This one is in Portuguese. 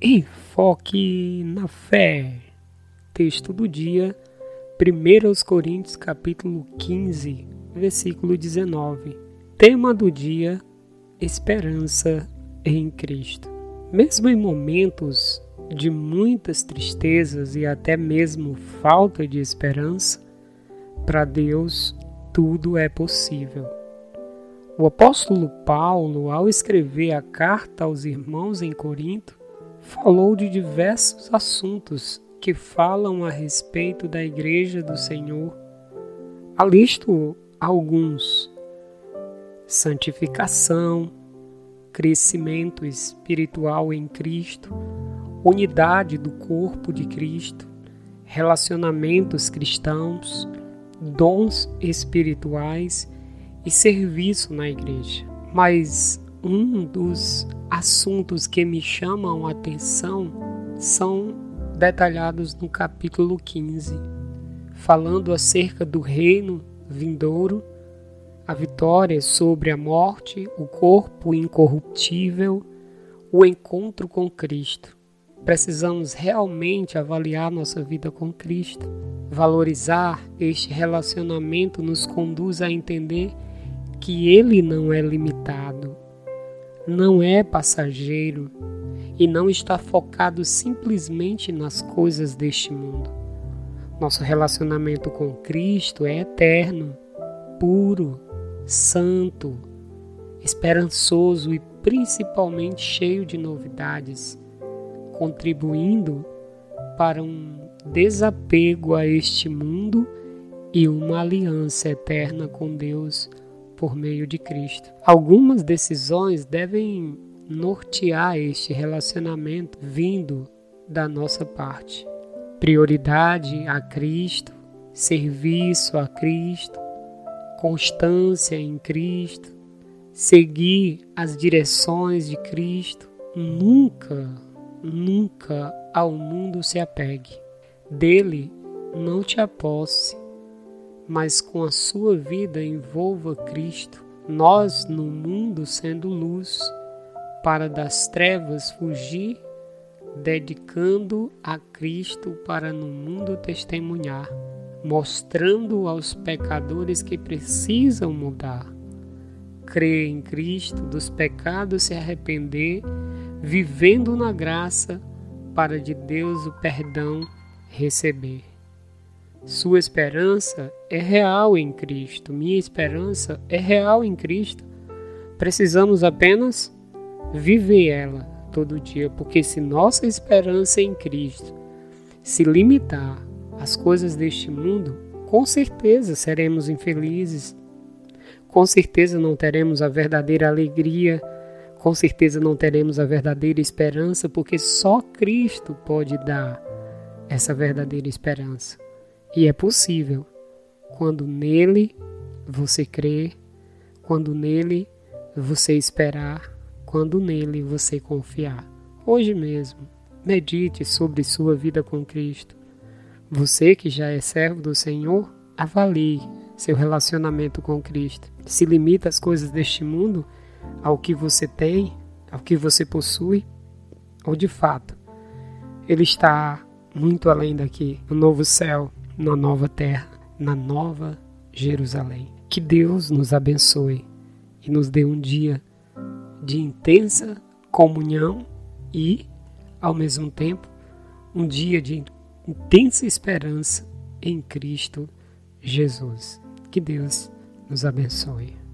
Enfoque na fé. Texto do dia, 1 Coríntios capítulo 15, versículo 19. Tema do dia: Esperança em Cristo. Mesmo em momentos de muitas tristezas e até mesmo falta de esperança, para Deus tudo é possível. O apóstolo Paulo, ao escrever a carta aos irmãos em Corinto, falou de diversos assuntos que falam a respeito da Igreja do Senhor. Alisto alguns: santificação, crescimento espiritual em Cristo, unidade do corpo de Cristo, relacionamentos cristãos, dons espirituais e serviço na igreja. Mas um dos assuntos que me chamam a atenção são detalhados no capítulo 15, falando acerca do reino vindouro, a vitória sobre a morte, o corpo incorruptível, o encontro com Cristo. Precisamos realmente avaliar nossa vida com Cristo. Valorizar este relacionamento nos conduz a entender que ele não é limitado, não é passageiro e não está focado simplesmente nas coisas deste mundo. Nosso relacionamento com Cristo é eterno, puro, santo, esperançoso e principalmente cheio de novidades, contribuindo para um desapego a este mundo e uma aliança eterna com Deus por meio de Cristo. Algumas decisões devem nortear este relacionamento vindo da nossa parte. Prioridade a Cristo, serviço a Cristo, constância em Cristo, seguir as direções de Cristo. Nunca, nunca ao mundo se apegue. Dele não te aposse mas com a sua vida envolva Cristo, nós no mundo sendo luz, para das trevas fugir, dedicando a Cristo para no mundo testemunhar, mostrando aos pecadores que precisam mudar. Crer em Cristo, dos pecados se arrepender, vivendo na graça, para de Deus o perdão receber. Sua esperança é real em Cristo. Minha esperança é real em Cristo. Precisamos apenas viver ela todo dia, porque se nossa esperança em Cristo se limitar às coisas deste mundo, com certeza seremos infelizes. Com certeza não teremos a verdadeira alegria, com certeza não teremos a verdadeira esperança, porque só Cristo pode dar essa verdadeira esperança. E é possível quando nele você crer, quando nele você esperar, quando nele você confiar. Hoje mesmo, medite sobre sua vida com Cristo. Você que já é servo do Senhor, avalie seu relacionamento com Cristo. Se limita às coisas deste mundo, ao que você tem, ao que você possui, ou de fato, Ele está muito além daqui, no novo céu, na nova terra, na nova Jerusalém. Que Deus nos abençoe e nos dê um dia de intensa comunhão e, ao mesmo tempo, um dia de intensa esperança em Cristo Jesus. Que Deus nos abençoe.